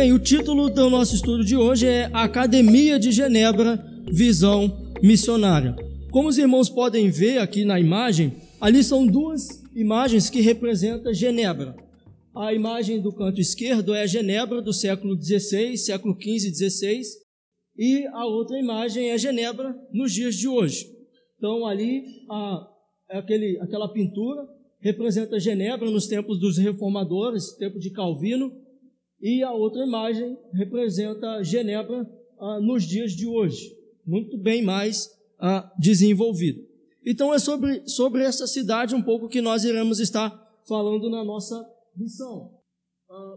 Bem, o título do nosso estudo de hoje é Academia de Genebra, Visão Missionária. Como os irmãos podem ver aqui na imagem, ali são duas imagens que representam Genebra. A imagem do canto esquerdo é Genebra do século XVI, século XV e XVI, e a outra imagem é Genebra nos dias de hoje. Então ali a, aquele, aquela pintura representa Genebra nos tempos dos reformadores, tempo de Calvino, e a outra imagem representa Genebra ah, nos dias de hoje, muito bem mais ah, desenvolvido. Então é sobre, sobre essa cidade um pouco que nós iremos estar falando na nossa lição. Ah,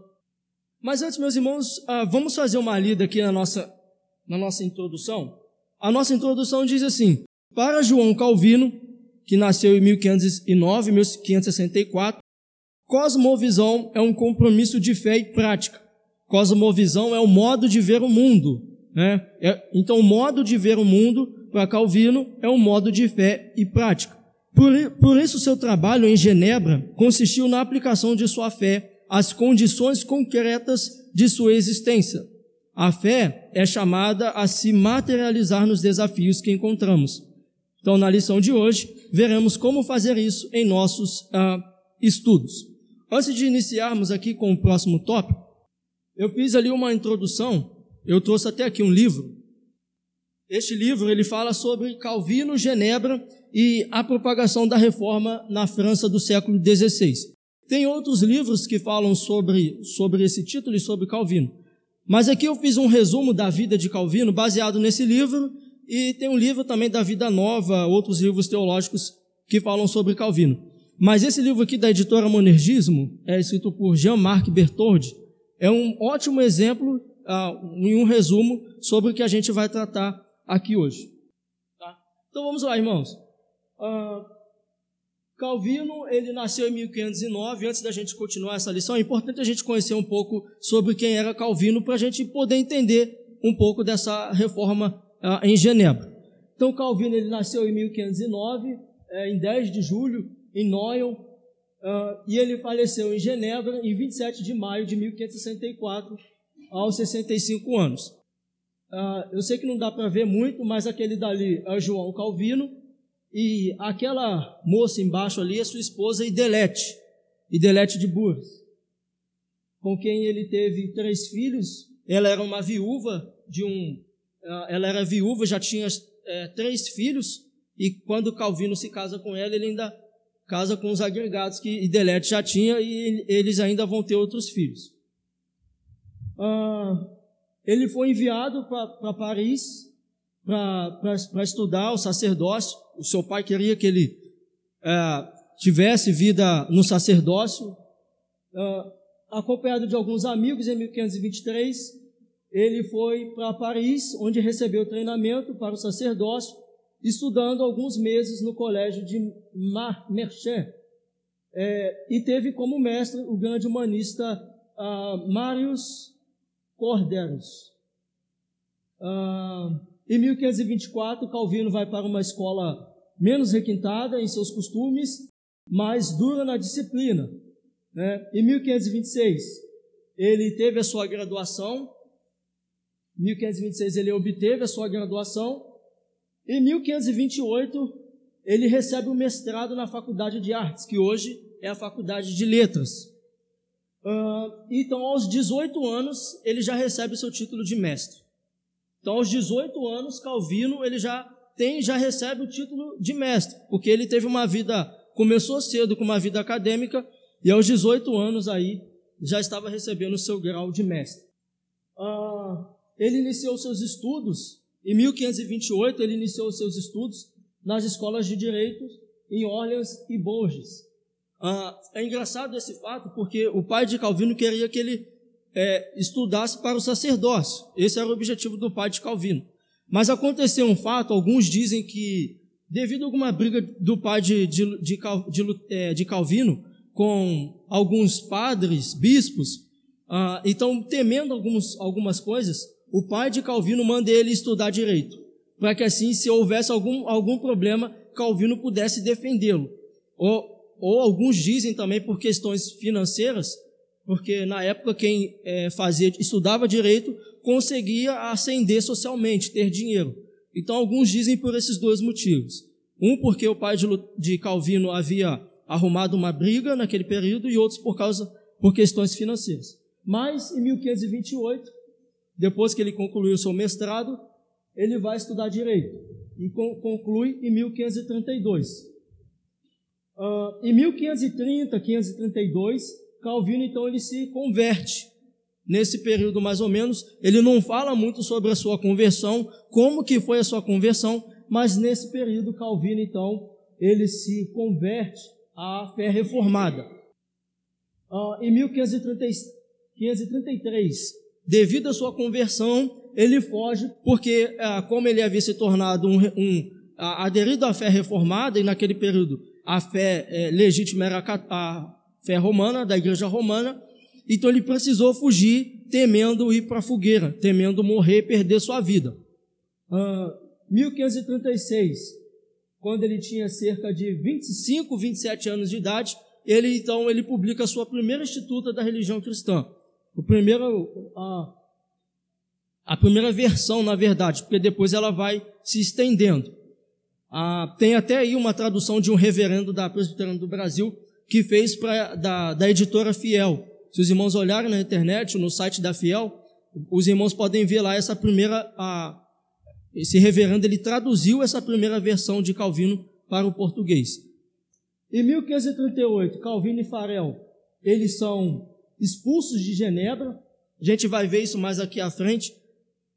mas antes, meus irmãos, ah, vamos fazer uma lida aqui na nossa, na nossa introdução. A nossa introdução diz assim: Para João Calvino, que nasceu em 1509, 1564, Cosmovisão é um compromisso de fé e prática. Cosmovisão é o modo de ver o mundo. Né? É, então, o modo de ver o mundo, para Calvino, é um modo de fé e prática. Por, por isso, seu trabalho em Genebra consistiu na aplicação de sua fé às condições concretas de sua existência. A fé é chamada a se materializar nos desafios que encontramos. Então, na lição de hoje, veremos como fazer isso em nossos ah, estudos. Antes de iniciarmos aqui com o próximo tópico, eu fiz ali uma introdução, eu trouxe até aqui um livro. Este livro ele fala sobre Calvino, Genebra e a propagação da reforma na França do século XVI. Tem outros livros que falam sobre, sobre esse título e sobre Calvino. Mas aqui eu fiz um resumo da vida de Calvino baseado nesse livro e tem um livro também da Vida Nova, outros livros teológicos que falam sobre Calvino. Mas esse livro aqui da editora Monergismo, é escrito por Jean-Marc Bertoldi, é um ótimo exemplo uh, em um resumo sobre o que a gente vai tratar aqui hoje. Tá? Então vamos lá, irmãos. Uh, Calvino, ele nasceu em 1509. Antes da gente continuar essa lição, é importante a gente conhecer um pouco sobre quem era Calvino para a gente poder entender um pouco dessa reforma uh, em Genebra. Então, Calvino, ele nasceu em 1509, é, em 10 de julho em Noyon, uh, e ele faleceu em Genebra em 27 de maio de 1564, aos 65 anos. Uh, eu sei que não dá para ver muito, mas aquele dali é João Calvino, e aquela moça embaixo ali é sua esposa Idelete, Idelete de Bourges, com quem ele teve três filhos. Ela era uma viúva de um, uh, ela era viúva, já tinha é, três filhos, e quando Calvino se casa com ela, ele ainda casa com os agregados que Idelete já tinha e eles ainda vão ter outros filhos. Ah, ele foi enviado para Paris para estudar o sacerdócio. O seu pai queria que ele é, tivesse vida no sacerdócio. Ah, acompanhado de alguns amigos, em 1523, ele foi para Paris, onde recebeu treinamento para o sacerdócio estudando alguns meses no colégio de Marchand, é, e teve como mestre o grande humanista uh, Marius Corderus. Uh, em 1524, Calvino vai para uma escola menos requintada em seus costumes, mais dura na disciplina. Né? Em 1526, ele teve a sua graduação. Em 1526, ele obteve a sua graduação em 1528, ele recebe o mestrado na Faculdade de Artes, que hoje é a Faculdade de Letras. Uh, então, aos 18 anos, ele já recebe o seu título de mestre. Então, aos 18 anos, Calvino ele já tem, já recebe o título de mestre, porque ele teve uma vida, começou cedo com uma vida acadêmica e aos 18 anos aí já estava recebendo o seu grau de mestre. Uh, ele iniciou seus estudos em 1528, ele iniciou seus estudos nas escolas de direito em Orleans e Bourges. Ah, é engraçado esse fato porque o pai de Calvino queria que ele é, estudasse para o sacerdócio. Esse era o objetivo do pai de Calvino. Mas aconteceu um fato, alguns dizem que, devido a alguma briga do pai de, de, de, de é, Calvino com alguns padres, bispos, ah, então temendo alguns, algumas coisas, o pai de Calvino manda ele estudar direito. para que assim, se houvesse algum, algum problema, Calvino pudesse defendê-lo. Ou, ou alguns dizem também por questões financeiras, porque na época quem é, fazia, estudava direito conseguia ascender socialmente, ter dinheiro. Então alguns dizem por esses dois motivos. Um porque o pai de, de Calvino havia arrumado uma briga naquele período e outros por causa por questões financeiras. Mas em 1528, depois que ele concluiu seu mestrado, ele vai estudar direito e conclui em 1532. Uh, em 1530, 1532, Calvino então ele se converte. Nesse período mais ou menos, ele não fala muito sobre a sua conversão, como que foi a sua conversão, mas nesse período Calvino então ele se converte à fé reformada. Uh, em 1533, devido à sua conversão, ele foge, porque uh, como ele havia se tornado um, um aderido à fé reformada, e naquele período a fé é, legítima era a fé romana, da igreja romana, então ele precisou fugir, temendo ir para a fogueira, temendo morrer e perder sua vida. Uh, 1536, quando ele tinha cerca de 25, 27 anos de idade, ele então ele publica a sua primeira instituta da religião cristã. O primeiro, a, a primeira versão, na verdade, porque depois ela vai se estendendo. Ah, tem até aí uma tradução de um reverendo da Presbiteriana do Brasil que fez pra, da, da editora Fiel. Se os irmãos olharem na internet, no site da Fiel, os irmãos podem ver lá essa primeira, a, esse reverendo, ele traduziu essa primeira versão de Calvino para o português. Em 1538, Calvino e Farel, eles são expulsos de Genebra. A gente vai ver isso mais aqui à frente.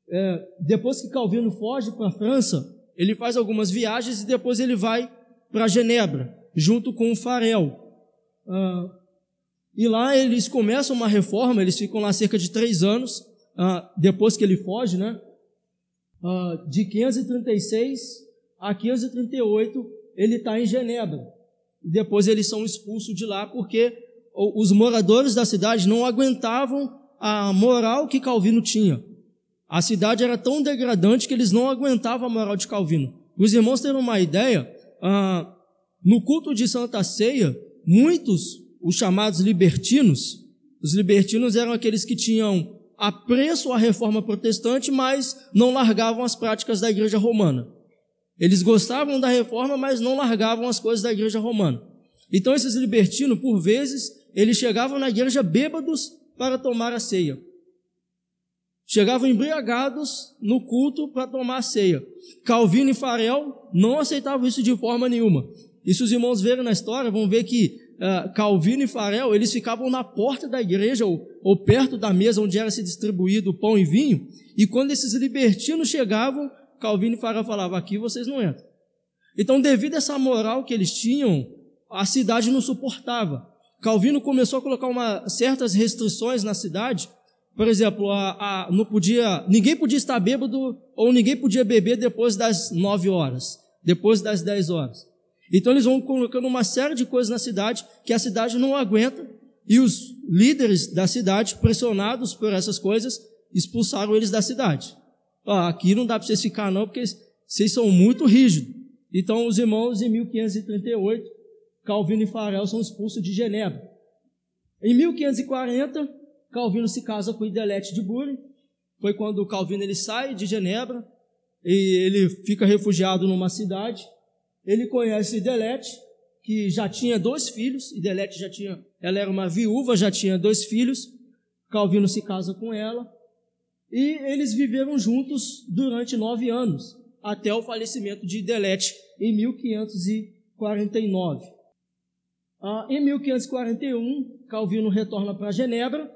É, depois que Calvino foge para a França, ele faz algumas viagens e depois ele vai para Genebra, junto com o Farel. Ah, e lá eles começam uma reforma, eles ficam lá cerca de três anos, ah, depois que ele foge, né? Ah, de 536 a 538, ele está em Genebra. Depois eles são expulsos de lá porque os moradores da cidade não aguentavam a moral que Calvino tinha. A cidade era tão degradante que eles não aguentavam a moral de Calvino. Os irmãos terem uma ideia, no culto de Santa Ceia, muitos, os chamados libertinos, os libertinos eram aqueles que tinham apreço à reforma protestante, mas não largavam as práticas da igreja romana. Eles gostavam da reforma, mas não largavam as coisas da igreja romana. Então esses libertinos, por vezes, eles chegavam na igreja bêbados para tomar a ceia. Chegavam embriagados no culto para tomar a ceia. Calvino e Farel não aceitavam isso de forma nenhuma. E se os irmãos verem na história, vão ver que uh, Calvino e Farel, eles ficavam na porta da igreja ou, ou perto da mesa onde era se distribuído pão e vinho, e quando esses libertinos chegavam, Calvino e Farel falavam, aqui vocês não entram. Então, devido a essa moral que eles tinham, a cidade não suportava. Calvino começou a colocar uma, certas restrições na cidade, por exemplo, a, a, não podia, ninguém podia estar bêbado ou ninguém podia beber depois das nove horas, depois das dez horas. Então eles vão colocando uma série de coisas na cidade que a cidade não aguenta e os líderes da cidade, pressionados por essas coisas, expulsaram eles da cidade. Ah, aqui não dá para vocês ficar não, porque vocês são muito rígidos. Então os irmãos em 1538, Calvino e Farel são expulsos de Genebra. Em 1540, Calvino se casa com Idelete de Bure. Foi quando Calvino ele sai de Genebra e ele fica refugiado numa cidade ele conhece Idelete, que já tinha dois filhos, Idelete já tinha, ela era uma viúva, já tinha dois filhos, Calvino se casa com ela, e eles viveram juntos durante nove anos, até o falecimento de Idelete em 1549. Ah, em 1541, Calvino retorna para Genebra.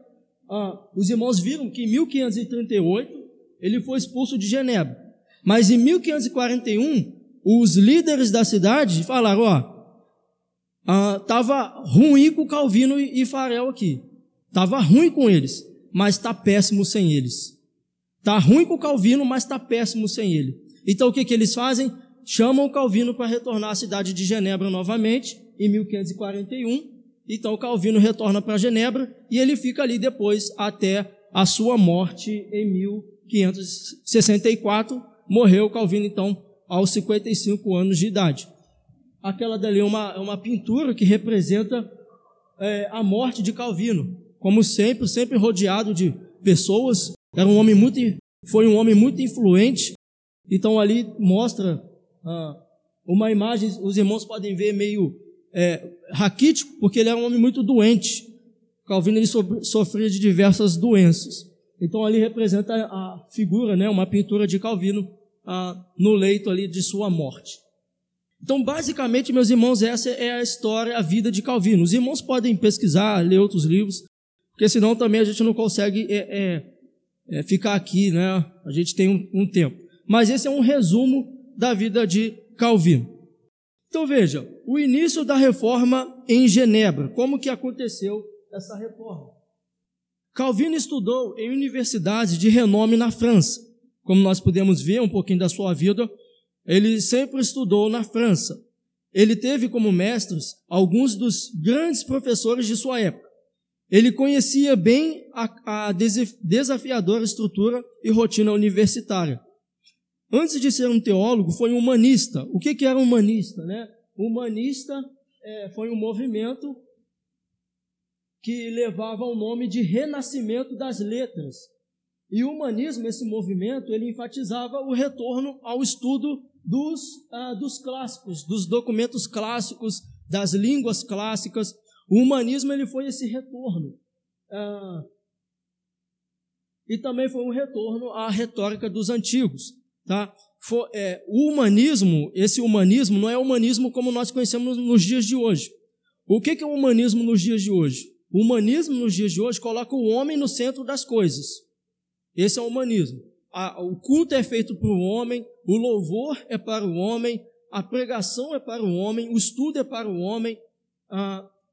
Ah, os irmãos viram que em 1538 ele foi expulso de Genebra. Mas em 1541 os líderes da cidade falaram: ó, estava ah, ruim com Calvino e Farel aqui. Estava ruim com eles, mas está péssimo sem eles. Está ruim com Calvino, mas está péssimo sem ele. Então o que, que eles fazem? Chamam Calvino para retornar à cidade de Genebra novamente, em 1541. Então Calvino retorna para Genebra e ele fica ali depois até a sua morte em 1564, morreu Calvino, então, aos 55 anos de idade. Aquela dali é uma, é uma pintura que representa é, a morte de Calvino. Como sempre, sempre rodeado de pessoas. Era um homem muito, foi um homem muito influente. Então ali mostra ah, uma imagem, os irmãos podem ver meio é, raquítico, porque ele era um homem muito doente. Calvino ele sofria de diversas doenças. Então ali representa a figura, né, uma pintura de Calvino ah, no leito ali de sua morte. Então, basicamente, meus irmãos, essa é a história, a vida de Calvino. Os irmãos podem pesquisar, ler outros livros, porque senão também a gente não consegue é, é, é, ficar aqui, né? A gente tem um, um tempo. Mas esse é um resumo da vida de Calvino. Então veja, o início da reforma em Genebra. Como que aconteceu essa reforma? Calvino estudou em universidades de renome na França. Como nós podemos ver um pouquinho da sua vida, ele sempre estudou na França. Ele teve como mestres alguns dos grandes professores de sua época. Ele conhecia bem a, a desafiadora estrutura e rotina universitária. Antes de ser um teólogo, foi um humanista. O que, que era um humanista? Né? Humanista é, foi um movimento que levava o nome de renascimento das letras. E o humanismo, esse movimento, ele enfatizava o retorno ao estudo dos, ah, dos clássicos, dos documentos clássicos, das línguas clássicas. O humanismo ele foi esse retorno. Ah, e também foi um retorno à retórica dos antigos. Tá? For, é, o humanismo, esse humanismo não é humanismo como nós conhecemos nos dias de hoje. O que, que é o humanismo nos dias de hoje? O humanismo nos dias de hoje coloca o homem no centro das coisas. Esse é o humanismo. O culto é feito para o homem, o louvor é para o homem, a pregação é para o homem, o estudo é para o homem,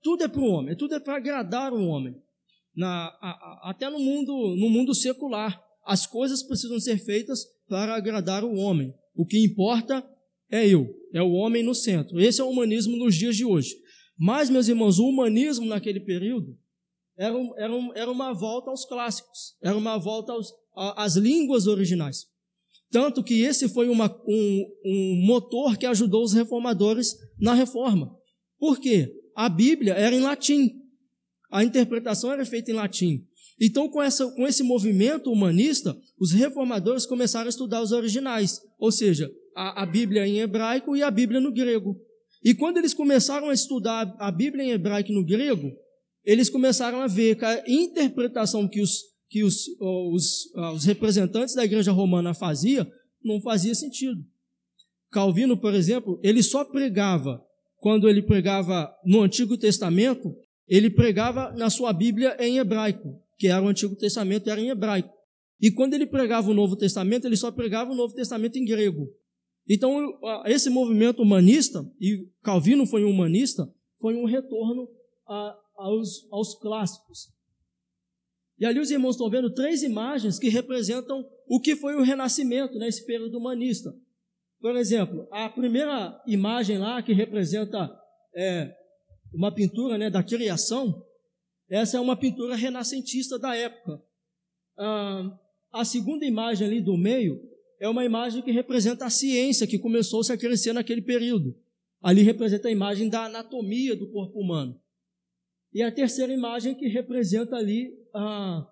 tudo é para o homem, tudo é para agradar o homem. Na, a, a, até no mundo, no mundo secular, as coisas precisam ser feitas para agradar o homem. O que importa é eu, é o homem no centro. Esse é o humanismo nos dias de hoje. Mas, meus irmãos, o humanismo naquele período era, era, era uma volta aos clássicos, era uma volta aos, às línguas originais. Tanto que esse foi uma, um, um motor que ajudou os reformadores na reforma. Por quê? A Bíblia era em latim. A interpretação era feita em latim. Então, com, essa, com esse movimento humanista, os reformadores começaram a estudar os originais, ou seja, a, a Bíblia em hebraico e a Bíblia no grego. E quando eles começaram a estudar a Bíblia em hebraico e no grego, eles começaram a ver que a interpretação que os, que os, os, os representantes da igreja romana faziam não fazia sentido. Calvino, por exemplo, ele só pregava quando ele pregava no Antigo Testamento, ele pregava na sua Bíblia em hebraico que era o Antigo Testamento, era em hebraico. E quando ele pregava o Novo Testamento, ele só pregava o Novo Testamento em grego. Então, esse movimento humanista, e Calvino foi um humanista, foi um retorno a, aos, aos clássicos. E ali os irmãos estão vendo três imagens que representam o que foi o renascimento nesse período humanista. Por exemplo, a primeira imagem lá, que representa é, uma pintura né, da criação, essa é uma pintura renascentista da época. Ah, a segunda imagem ali do meio é uma imagem que representa a ciência que começou -se a crescer naquele período. Ali representa a imagem da anatomia do corpo humano. E a terceira imagem que representa ali ah,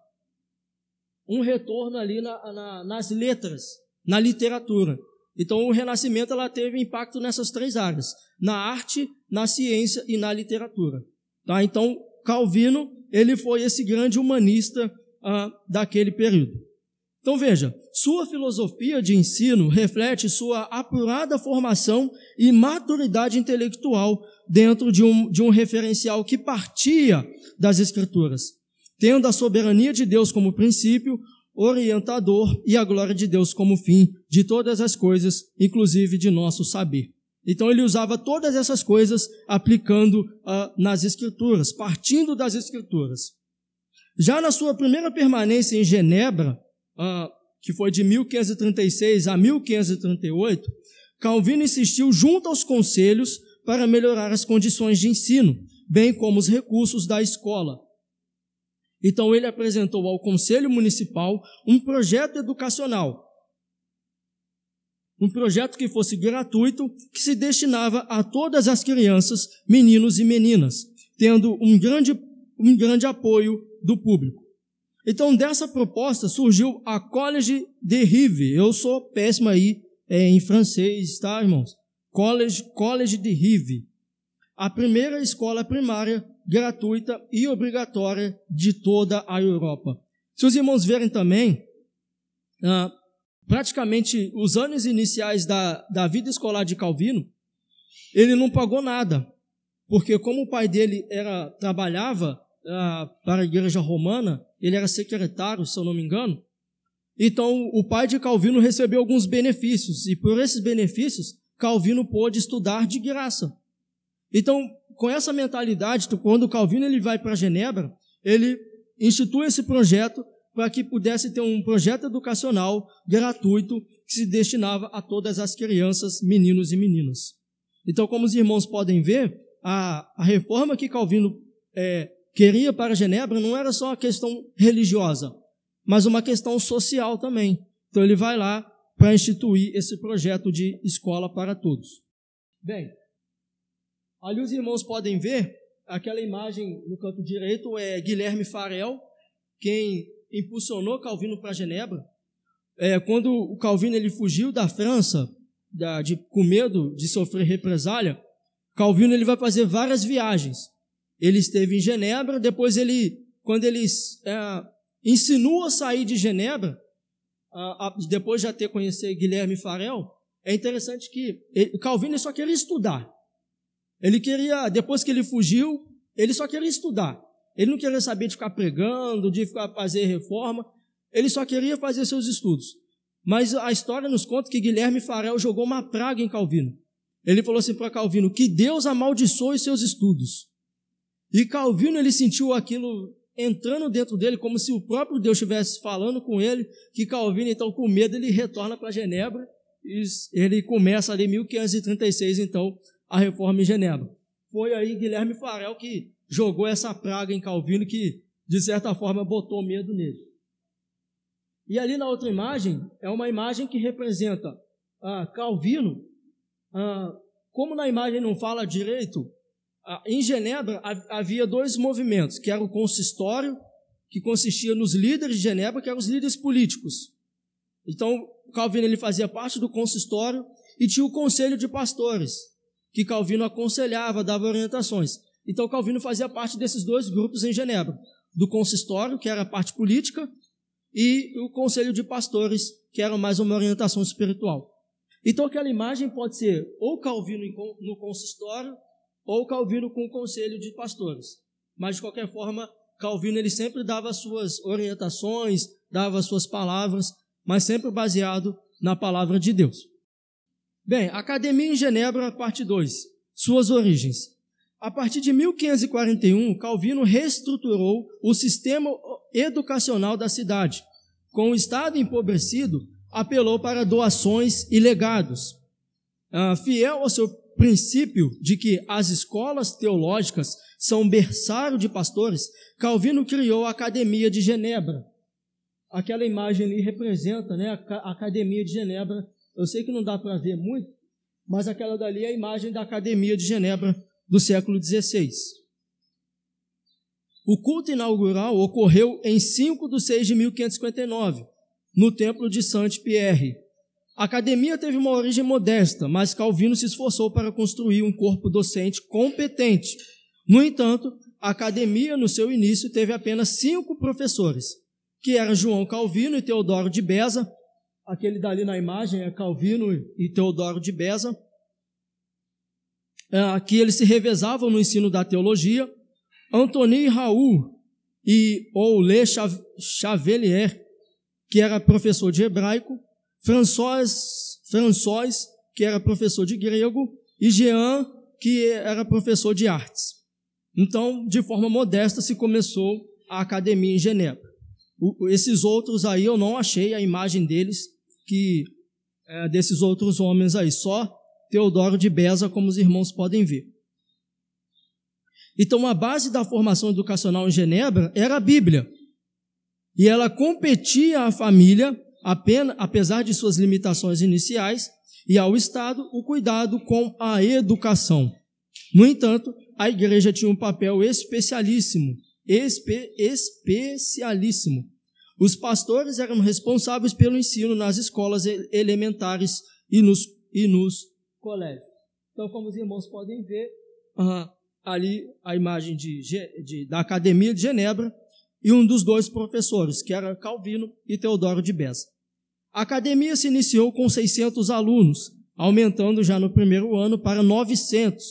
um retorno ali na, na, nas letras, na literatura. Então o Renascimento ela teve impacto nessas três áreas: na arte, na ciência e na literatura. Tá? Então Calvino, ele foi esse grande humanista ah, daquele período. Então veja, sua filosofia de ensino reflete sua apurada formação e maturidade intelectual dentro de um, de um referencial que partia das Escrituras, tendo a soberania de Deus como princípio, orientador e a glória de Deus como fim de todas as coisas, inclusive de nosso saber. Então ele usava todas essas coisas aplicando uh, nas Escrituras, partindo das Escrituras. Já na sua primeira permanência em Genebra, uh, que foi de 1536 a 1538, Calvino insistiu junto aos conselhos para melhorar as condições de ensino, bem como os recursos da escola. Então ele apresentou ao Conselho Municipal um projeto educacional um projeto que fosse gratuito, que se destinava a todas as crianças, meninos e meninas, tendo um grande, um grande apoio do público. Então, dessa proposta surgiu a College de Rive. Eu sou péssimo aí é, em francês, tá, irmãos? College, College de Rive. A primeira escola primária gratuita e obrigatória de toda a Europa. Se os irmãos verem também, ah, praticamente os anos iniciais da, da vida escolar de Calvino, ele não pagou nada, porque como o pai dele era trabalhava ah, para a igreja romana, ele era secretário, se eu não me engano, então o pai de Calvino recebeu alguns benefícios, e por esses benefícios, Calvino pôde estudar de graça. Então, com essa mentalidade, quando Calvino ele vai para Genebra, ele institui esse projeto para que pudesse ter um projeto educacional gratuito que se destinava a todas as crianças, meninos e meninas. Então, como os irmãos podem ver, a, a reforma que Calvino é, queria para Genebra não era só uma questão religiosa, mas uma questão social também. Então, ele vai lá para instituir esse projeto de escola para todos. Bem, Ali os irmãos podem ver, aquela imagem no canto direito é Guilherme Farel, quem impulsionou Calvino para Genebra. É, quando o Calvino ele fugiu da França, da, de, com medo de sofrer represália, Calvino ele vai fazer várias viagens. Ele esteve em Genebra, depois ele, quando ele é, insinua sair de Genebra, a, a, depois de já ter conhecido Guilherme Farel, é interessante que ele, Calvino só queria estudar. Ele queria, depois que ele fugiu, ele só queria estudar. Ele não queria saber de ficar pregando, de ficar fazer reforma. Ele só queria fazer seus estudos. Mas a história nos conta que Guilherme Farel jogou uma praga em Calvino. Ele falou assim para Calvino: que Deus amaldiçoe seus estudos. E Calvino ele sentiu aquilo entrando dentro dele, como se o próprio Deus estivesse falando com ele. Que Calvino, então, com medo, ele retorna para Genebra. E ele começa ali em 1536, então, a reforma em Genebra. Foi aí Guilherme Farel que jogou essa praga em Calvino que, de certa forma, botou medo nele. E ali na outra imagem, é uma imagem que representa ah, Calvino. Ah, como na imagem não fala direito, em Genebra havia dois movimentos, que era o consistório, que consistia nos líderes de Genebra, que eram os líderes políticos. Então, Calvino ele fazia parte do consistório e tinha o conselho de pastores, que Calvino aconselhava, dava orientações. Então Calvino fazia parte desses dois grupos em Genebra, do consistório, que era a parte política, e o conselho de pastores, que era mais uma orientação espiritual. Então aquela imagem pode ser ou Calvino no consistório, ou Calvino com o conselho de pastores. Mas de qualquer forma, Calvino ele sempre dava suas orientações, dava suas palavras, mas sempre baseado na palavra de Deus. Bem, Academia em Genebra, parte 2. Suas origens. A partir de 1541, Calvino reestruturou o sistema educacional da cidade. Com o Estado empobrecido, apelou para doações e legados. Ah, fiel ao seu princípio de que as escolas teológicas são berçário de pastores, Calvino criou a Academia de Genebra. Aquela imagem ali representa né, a Academia de Genebra eu sei que não dá para ver muito, mas aquela dali é a imagem da Academia de Genebra do século XVI. O culto inaugural ocorreu em 5 de 6 de 1559, no templo de Saint-Pierre. A academia teve uma origem modesta, mas Calvino se esforçou para construir um corpo docente competente. No entanto, a academia, no seu início, teve apenas cinco professores, que eram João Calvino e Teodoro de Beza, Aquele dali na imagem é Calvino e Teodoro de Beza. É, que eles se revezavam no ensino da teologia. Antony Raul e Oulé Chavelier, que era professor de hebraico. François, François, que era professor de grego. E Jean, que era professor de artes. Então, de forma modesta, se começou a academia em Genebra. O, esses outros aí eu não achei a imagem deles que é, desses outros homens aí, só Teodoro de Beza, como os irmãos podem ver. Então, a base da formação educacional em Genebra era a Bíblia. E ela competia à família, apenas, apesar de suas limitações iniciais, e ao Estado o cuidado com a educação. No entanto, a igreja tinha um papel especialíssimo, espe, especialíssimo. Os pastores eram responsáveis pelo ensino nas escolas elementares e nos, e nos colégios. Então, como os irmãos podem ver, uh, ali a imagem de, de, da Academia de Genebra e um dos dois professores, que era Calvino e Teodoro de Beza. A academia se iniciou com 600 alunos, aumentando já no primeiro ano para 900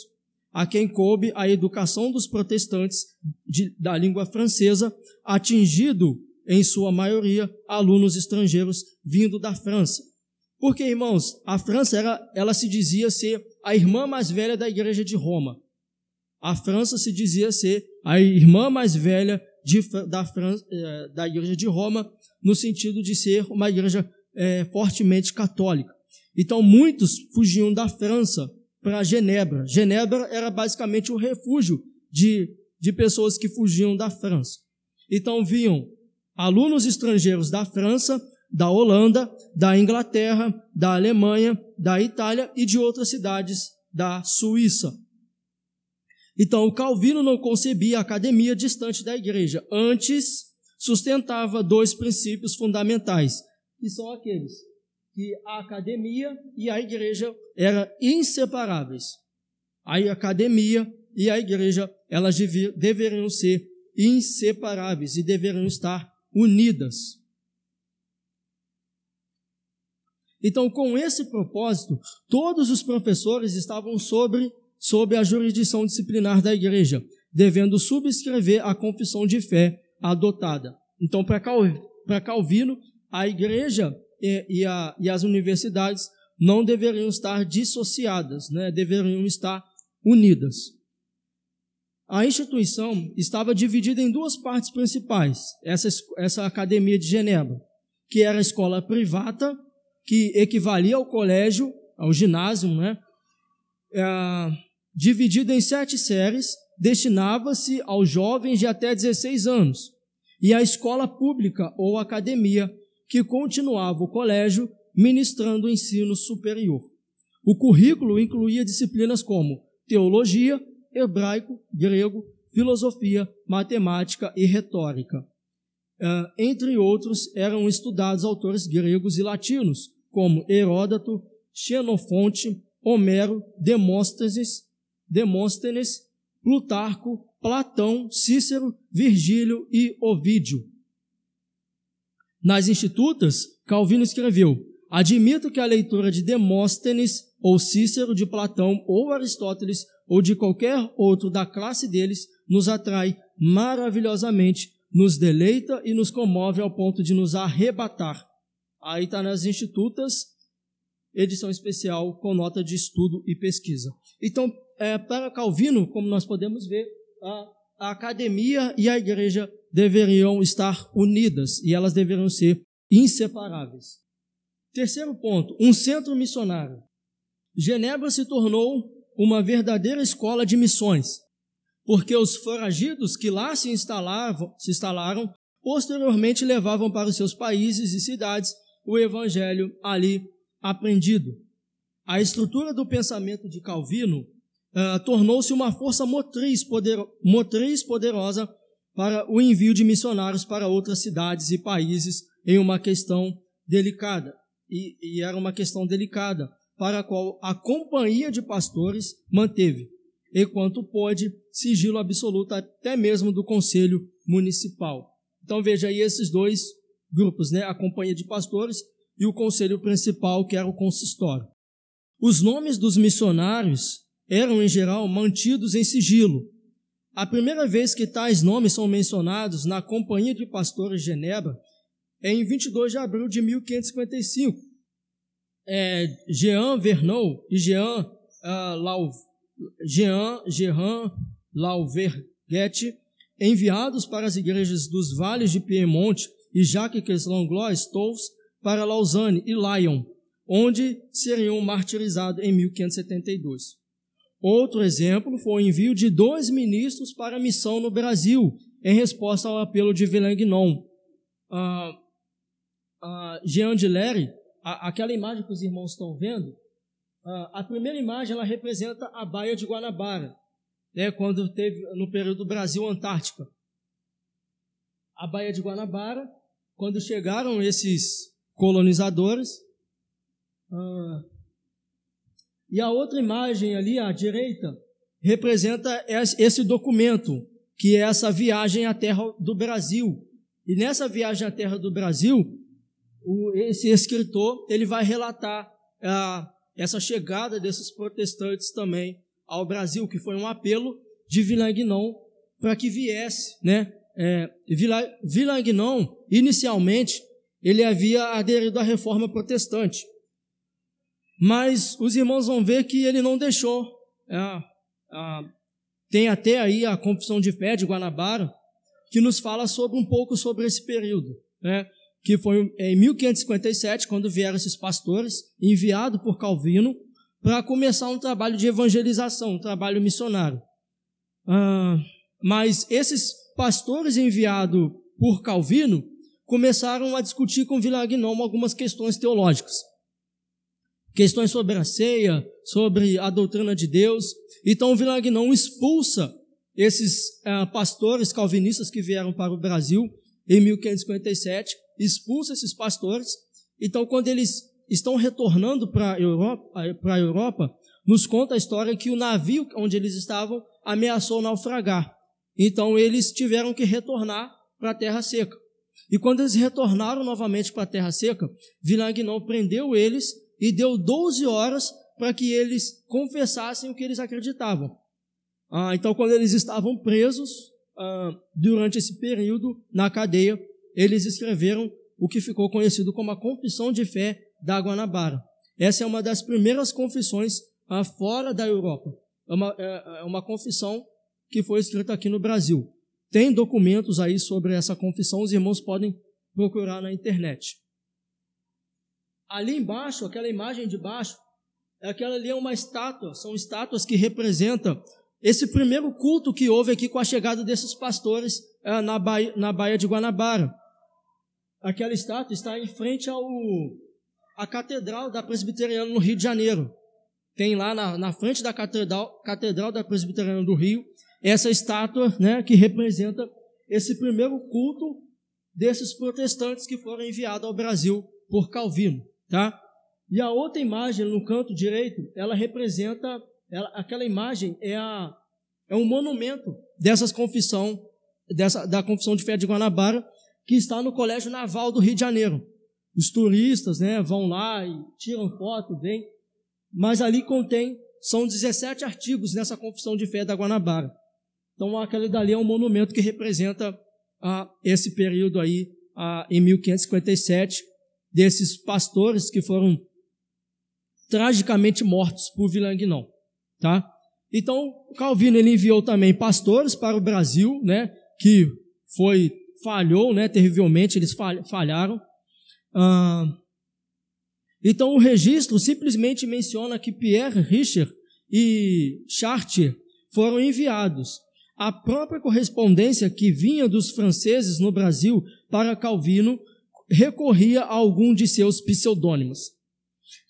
a quem coube a educação dos protestantes de, da língua francesa, atingido, em sua maioria, alunos estrangeiros vindo da França. Porque, irmãos, a França era, ela se dizia ser a irmã mais velha da igreja de Roma. A França se dizia ser a irmã mais velha de, da, França, eh, da igreja de Roma, no sentido de ser uma igreja é, fortemente católica. Então, muitos fugiam da França para Genebra. Genebra era basicamente o refúgio de, de pessoas que fugiam da França. Então vinham alunos estrangeiros da França, da Holanda, da Inglaterra, da Alemanha, da Itália e de outras cidades da Suíça. Então, Calvino não concebia a academia distante da igreja. Antes, sustentava dois princípios fundamentais, que são aqueles que a academia e a igreja eram inseparáveis. A academia e a igreja, elas deveriam ser inseparáveis e deveriam estar unidas. Então, com esse propósito, todos os professores estavam sobre, sob a jurisdição disciplinar da igreja, devendo subscrever a confissão de fé adotada. Então, para Calvino, a igreja e, e, a, e as universidades não deveriam estar dissociadas, né? deveriam estar unidas. A instituição estava dividida em duas partes principais. Essa, essa academia de Genebra, que era a escola privada, que equivalia ao colégio, ao ginásio, né? É, dividida em sete séries, destinava-se aos jovens de até 16 anos. E a escola pública ou academia que continuava o colégio ministrando o ensino superior. O currículo incluía disciplinas como teologia, hebraico, grego, filosofia, matemática e retórica. Uh, entre outros, eram estudados autores gregos e latinos, como Heródoto, Xenofonte, Homero, Demóstenes, Demóstenes, Plutarco, Platão, Cícero, Virgílio e Ovídio. Nas Institutas, Calvino escreveu: Admito que a leitura de Demóstenes, ou Cícero, de Platão, ou Aristóteles, ou de qualquer outro da classe deles, nos atrai maravilhosamente, nos deleita e nos comove ao ponto de nos arrebatar. Aí está nas Institutas, edição especial com nota de estudo e pesquisa. Então, é, para Calvino, como nós podemos ver, a, a academia e a igreja deveriam estar unidas e elas deveriam ser inseparáveis. Terceiro ponto, um centro missionário. Genebra se tornou uma verdadeira escola de missões, porque os foragidos que lá se instalavam, se instalaram, posteriormente levavam para os seus países e cidades o evangelho ali aprendido. A estrutura do pensamento de Calvino uh, tornou-se uma força motriz, poder, motriz poderosa para o envio de missionários para outras cidades e países em uma questão delicada. E, e, era uma questão delicada, para a qual a companhia de pastores manteve, enquanto pôde, sigilo absoluto até mesmo do conselho municipal. Então veja aí esses dois grupos, né? a companhia de pastores e o conselho principal, que era o consistório. Os nomes dos missionários eram, em geral, mantidos em sigilo, a primeira vez que tais nomes são mencionados na Companhia de Pastores de Genebra é em 22 de abril de 1555. É, Jean Vernon e Jean, uh, Lau, Jean, Jean Lauverguet, enviados para as igrejas dos vales de Piemonte e Jacques Langlois Touves para Lausanne e Lyon, onde seriam martirizados em 1572. Outro exemplo foi o envio de dois ministros para a missão no Brasil, em resposta ao apelo de Villegnon. Ah, ah, Jean de Lery, aquela imagem que os irmãos estão vendo, a primeira imagem ela representa a Baía de Guanabara, né, quando teve no período do Brasil Antártica. A Baía de Guanabara, quando chegaram esses colonizadores, ah, e a outra imagem ali à direita representa esse documento, que é essa viagem à terra do Brasil. E nessa viagem à terra do Brasil, esse escritor ele vai relatar essa chegada desses protestantes também ao Brasil, que foi um apelo de Villagnon para que viesse, né? É, inicialmente, ele havia aderido à reforma protestante, mas os irmãos vão ver que ele não deixou. É, é, tem até aí a Confissão de Fé de Guanabara, que nos fala sobre um pouco sobre esse período, né? que foi em 1557, quando vieram esses pastores, enviados por Calvino, para começar um trabalho de evangelização, um trabalho missionário. Ah, mas esses pastores enviados por Calvino começaram a discutir com Villagnon algumas questões teológicas. Questões sobre a ceia, sobre a doutrina de Deus. Então Villagnon expulsa esses ah, pastores calvinistas que vieram para o Brasil em 1557 expulsa esses pastores. Então, quando eles estão retornando para a Europa, a Europa, nos conta a história que o navio onde eles estavam ameaçou naufragar. Então, eles tiveram que retornar para a terra seca. E quando eles retornaram novamente para a terra seca, Villagnon prendeu eles e deu 12 horas para que eles confessassem o que eles acreditavam. Ah, então, quando eles estavam presos, ah, durante esse período na cadeia, eles escreveram o que ficou conhecido como a Confissão de Fé da Guanabara. Essa é uma das primeiras confissões ah, fora da Europa. É uma, é, é uma confissão que foi escrita aqui no Brasil. Tem documentos aí sobre essa confissão, os irmãos podem procurar na internet. Ali embaixo, aquela imagem de baixo, aquela ali é uma estátua, são estátuas que representam esse primeiro culto que houve aqui com a chegada desses pastores é, na, Baía, na Baía de Guanabara aquela estátua está em frente ao a Catedral da Presbiteriana no Rio de Janeiro. Tem lá na, na frente da Catedral, Catedral da Presbiteriana do Rio essa estátua né, que representa esse primeiro culto desses protestantes que foram enviados ao Brasil por Calvino. Tá? E a outra imagem no canto direito, ela representa, ela, aquela imagem é, a, é um monumento dessas confissão, dessa, da confissão de fé de Guanabara, que está no Colégio Naval do Rio de Janeiro. Os turistas né, vão lá e tiram foto, vêm. Mas ali contém, são 17 artigos nessa confissão de fé da Guanabara. Então aquele dali é um monumento que representa ah, esse período aí, ah, em 1557, desses pastores que foram tragicamente mortos por Villagnon, tá? Então, Calvino ele enviou também pastores para o Brasil, né, que foi falhou, né, terrivelmente, eles falharam. Ah, então o registro simplesmente menciona que Pierre Richer e Chartier foram enviados. A própria correspondência que vinha dos franceses no Brasil para Calvino recorria a algum de seus pseudônimos.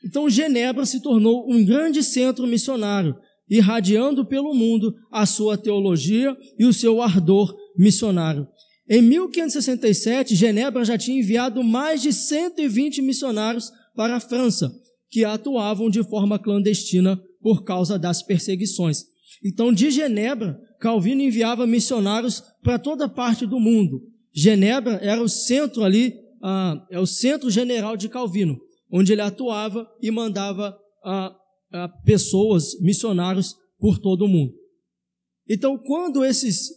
Então Genebra se tornou um grande centro missionário, irradiando pelo mundo a sua teologia e o seu ardor missionário. Em 1567, Genebra já tinha enviado mais de 120 missionários para a França, que atuavam de forma clandestina por causa das perseguições. Então, de Genebra, Calvino enviava missionários para toda parte do mundo. Genebra era o centro ali, ah, é o centro general de Calvino, onde ele atuava e mandava ah, ah, pessoas, missionários por todo o mundo. Então, quando esses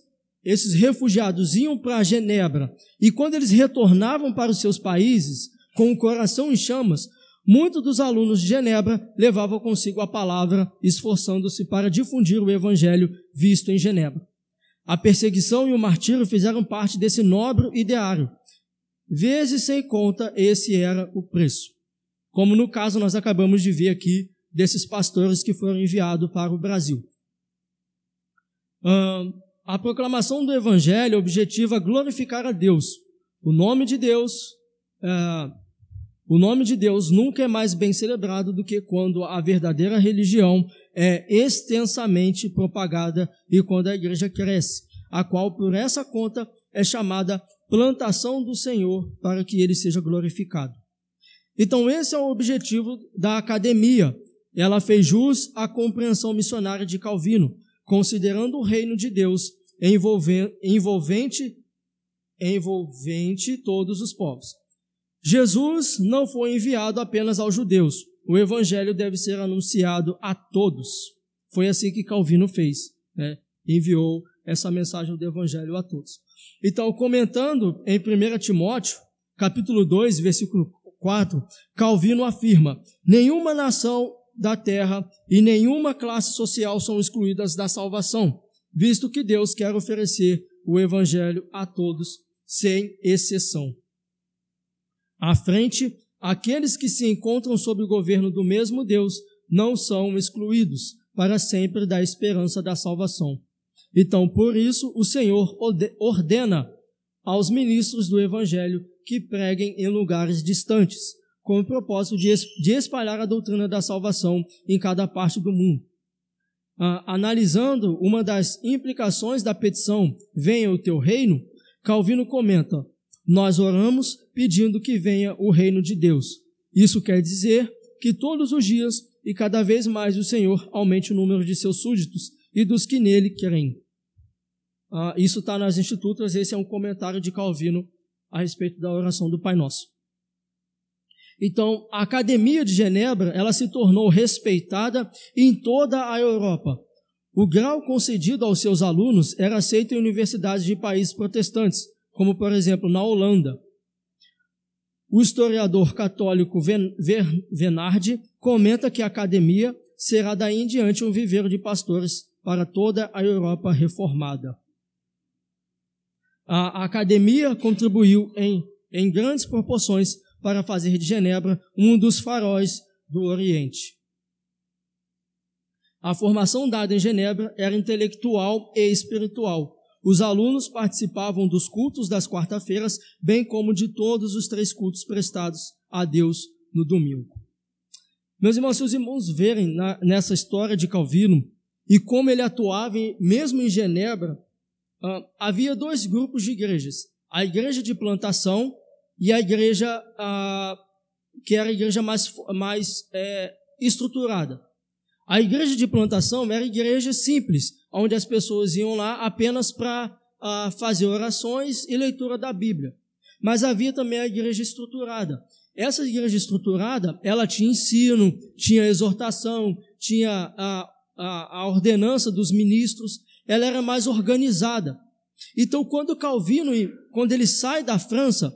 esses refugiados iam para Genebra e quando eles retornavam para os seus países com o coração em chamas, muitos dos alunos de Genebra levavam consigo a palavra, esforçando-se para difundir o evangelho visto em Genebra. A perseguição e o martírio fizeram parte desse nobre ideário. Vezes sem conta, esse era o preço. Como no caso nós acabamos de ver aqui desses pastores que foram enviados para o Brasil. A proclamação do Evangelho objetiva glorificar a Deus, o nome de Deus, é, O nome de Deus nunca é mais bem celebrado do que quando a verdadeira religião é extensamente propagada e quando a igreja cresce, a qual por essa conta é chamada plantação do Senhor para que ele seja glorificado. Então esse é o objetivo da academia. Ela fez jus à compreensão missionária de Calvino, considerando o reino de Deus envolvente envolvente todos os povos. Jesus não foi enviado apenas aos judeus. O evangelho deve ser anunciado a todos. Foi assim que Calvino fez, né? enviou essa mensagem do evangelho a todos. Então, comentando em 1 Timóteo, capítulo 2, versículo 4, Calvino afirma: nenhuma nação da terra e nenhuma classe social são excluídas da salvação, visto que Deus quer oferecer o evangelho a todos, sem exceção. À frente, aqueles que se encontram sob o governo do mesmo Deus não são excluídos para sempre da esperança da salvação. Então, por isso, o Senhor ordena aos ministros do Evangelho que preguem em lugares distantes, com o propósito de espalhar a doutrina da salvação em cada parte do mundo. Ah, analisando uma das implicações da petição, venha o teu reino, Calvino comenta, nós oramos pedindo que venha o reino de Deus. Isso quer dizer que todos os dias e cada vez mais o Senhor aumente o número de seus súditos e dos que nele creem. Ah, isso está nas Institutas, esse é um comentário de Calvino a respeito da oração do Pai Nosso. Então, a Academia de Genebra, ela se tornou respeitada em toda a Europa. O grau concedido aos seus alunos era aceito em universidades de países protestantes, como por exemplo na Holanda. O historiador católico Venardi comenta que a academia será daí em diante um viveiro de pastores para toda a Europa reformada. A academia contribuiu em, em grandes proporções para fazer de Genebra um dos faróis do Oriente. A formação dada em Genebra era intelectual e espiritual, os alunos participavam dos cultos das quarta-feiras, bem como de todos os três cultos prestados a Deus no domingo. Meus irmãos, se os irmãos verem na, nessa história de Calvino e como ele atuava em, mesmo em Genebra, havia dois grupos de igrejas: a igreja de plantação e a igreja que era a igreja mais, mais é, estruturada. A igreja de plantação era igreja simples, onde as pessoas iam lá apenas para fazer orações e leitura da Bíblia. Mas havia também a igreja estruturada. Essa igreja estruturada, ela tinha ensino, tinha exortação, tinha a, a, a ordenança dos ministros, ela era mais organizada. Então, quando Calvino, quando ele sai da França,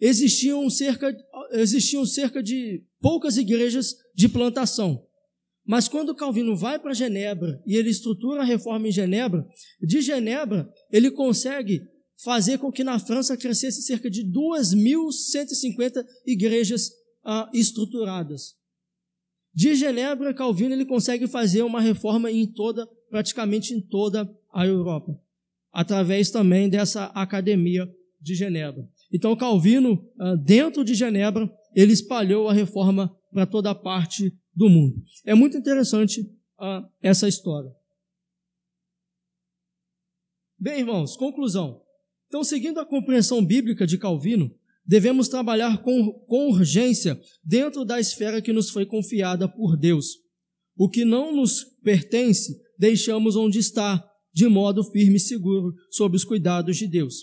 existiam cerca, existiam cerca de poucas igrejas de plantação. Mas quando Calvino vai para Genebra e ele estrutura a reforma em Genebra, de Genebra ele consegue fazer com que na França crescesse cerca de 2.150 igrejas ah, estruturadas. De Genebra, Calvino ele consegue fazer uma reforma em toda, praticamente em toda a Europa, através também dessa academia de Genebra. Então Calvino, ah, dentro de Genebra, ele espalhou a reforma para toda parte do mundo. É muito interessante uh, essa história. Bem, irmãos, conclusão. Então, seguindo a compreensão bíblica de Calvino, devemos trabalhar com, com urgência dentro da esfera que nos foi confiada por Deus. O que não nos pertence, deixamos onde está, de modo firme e seguro, sob os cuidados de Deus.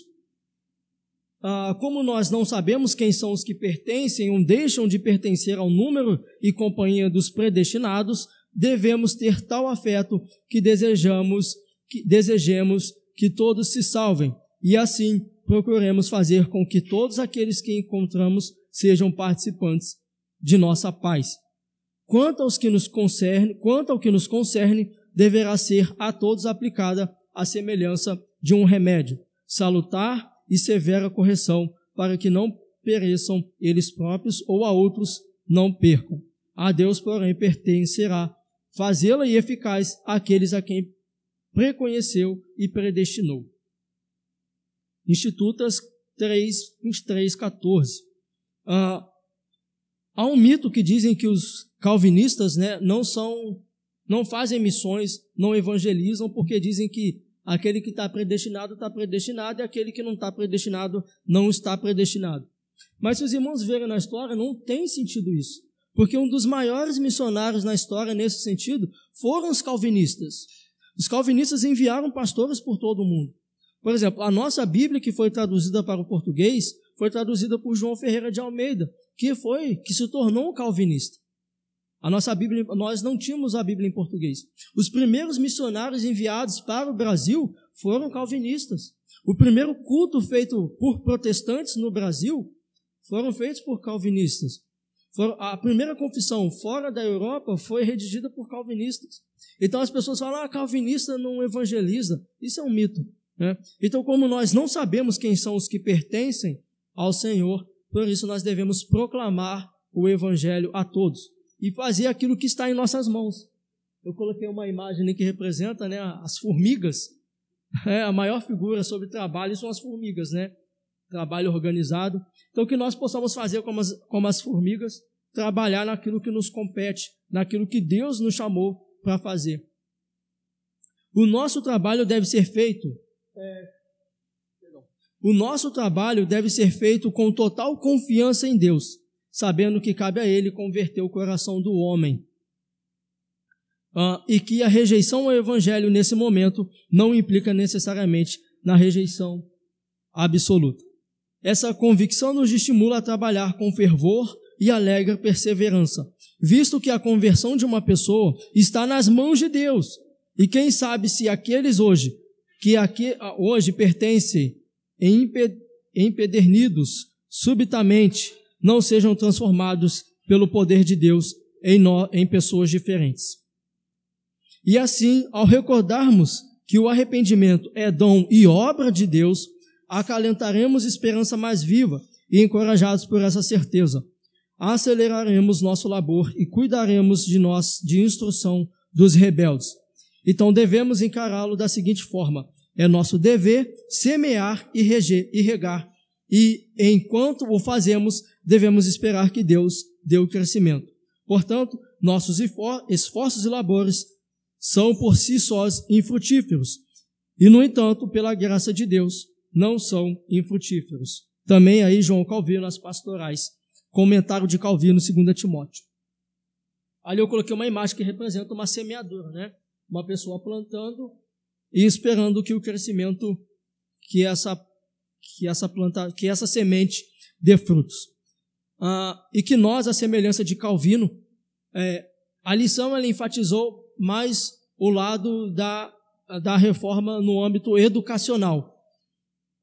Ah, como nós não sabemos quem são os que pertencem ou deixam de pertencer ao número e companhia dos predestinados, devemos ter tal afeto que desejamos que desejemos que todos se salvem e assim procuremos fazer com que todos aqueles que encontramos sejam participantes de nossa paz. Quanto aos que nos concerne, quanto ao que nos concerne, deverá ser a todos aplicada a semelhança de um remédio salutar e severa correção, para que não pereçam eles próprios ou a outros não percam. A Deus, porém, pertencerá fazê-la eficaz àqueles a quem preconheceu e predestinou. Institutas 3, 23, 14. Ah, Há um mito que dizem que os calvinistas né, não são, não fazem missões, não evangelizam, porque dizem que aquele que está predestinado está predestinado e aquele que não está predestinado não está predestinado. Mas se os irmãos verem na história, não tem sentido isso. Porque um dos maiores missionários na história nesse sentido foram os calvinistas. Os calvinistas enviaram pastores por todo o mundo. Por exemplo, a nossa Bíblia, que foi traduzida para o português, foi traduzida por João Ferreira de Almeida, que foi, que se tornou um calvinista. A nossa Bíblia, nós não tínhamos a Bíblia em português. Os primeiros missionários enviados para o Brasil foram calvinistas. O primeiro culto feito por protestantes no Brasil foram feitos por calvinistas. A primeira confissão fora da Europa foi redigida por calvinistas. Então as pessoas falam, ah, calvinista não evangeliza. Isso é um mito. Né? Então, como nós não sabemos quem são os que pertencem ao Senhor, por isso nós devemos proclamar o evangelho a todos e fazer aquilo que está em nossas mãos. Eu coloquei uma imagem que representa né, as formigas. É, a maior figura sobre trabalho são as formigas, né? Trabalho organizado. Então, que nós possamos fazer como as, como as formigas, trabalhar naquilo que nos compete, naquilo que Deus nos chamou para fazer. O nosso trabalho deve ser feito. É, o nosso trabalho deve ser feito com total confiança em Deus, sabendo que cabe a Ele converter o coração do homem. Ah, e que a rejeição ao Evangelho nesse momento não implica necessariamente na rejeição absoluta. Essa convicção nos estimula a trabalhar com fervor e alegre perseverança, visto que a conversão de uma pessoa está nas mãos de Deus. E quem sabe se aqueles hoje, que aqui, hoje pertencem empedernidos subitamente, não sejam transformados pelo poder de Deus em, nós, em pessoas diferentes. E assim, ao recordarmos que o arrependimento é dom e obra de Deus, acalentaremos esperança mais viva e encorajados por essa certeza, aceleraremos nosso labor e cuidaremos de nós de instrução dos rebeldes. Então devemos encará-lo da seguinte forma: é nosso dever semear e, reger, e regar, e enquanto o fazemos, devemos esperar que Deus dê o crescimento. Portanto, nossos esforços e labores são por si sós infrutíferos, e no entanto, pela graça de Deus, não são infrutíferos. Também aí João Calvino nas pastorais, comentário de Calvino, 2 Timóteo. Ali eu coloquei uma imagem que representa uma semeadura, né? Uma pessoa plantando e esperando que o crescimento, que essa, que essa planta, que essa semente dê frutos. Ah, e que nós, a semelhança de Calvino, é, a lição ela enfatizou mais o lado da, da reforma no âmbito educacional.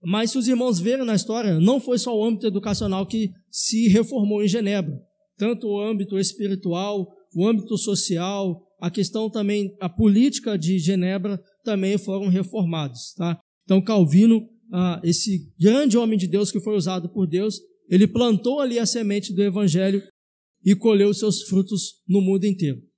Mas se os irmãos verem na história, não foi só o âmbito educacional que se reformou em Genebra. Tanto o âmbito espiritual, o âmbito social, a questão também, a política de Genebra também foram reformados. Tá? Então Calvino, ah, esse grande homem de Deus que foi usado por Deus, ele plantou ali a semente do evangelho e colheu seus frutos no mundo inteiro.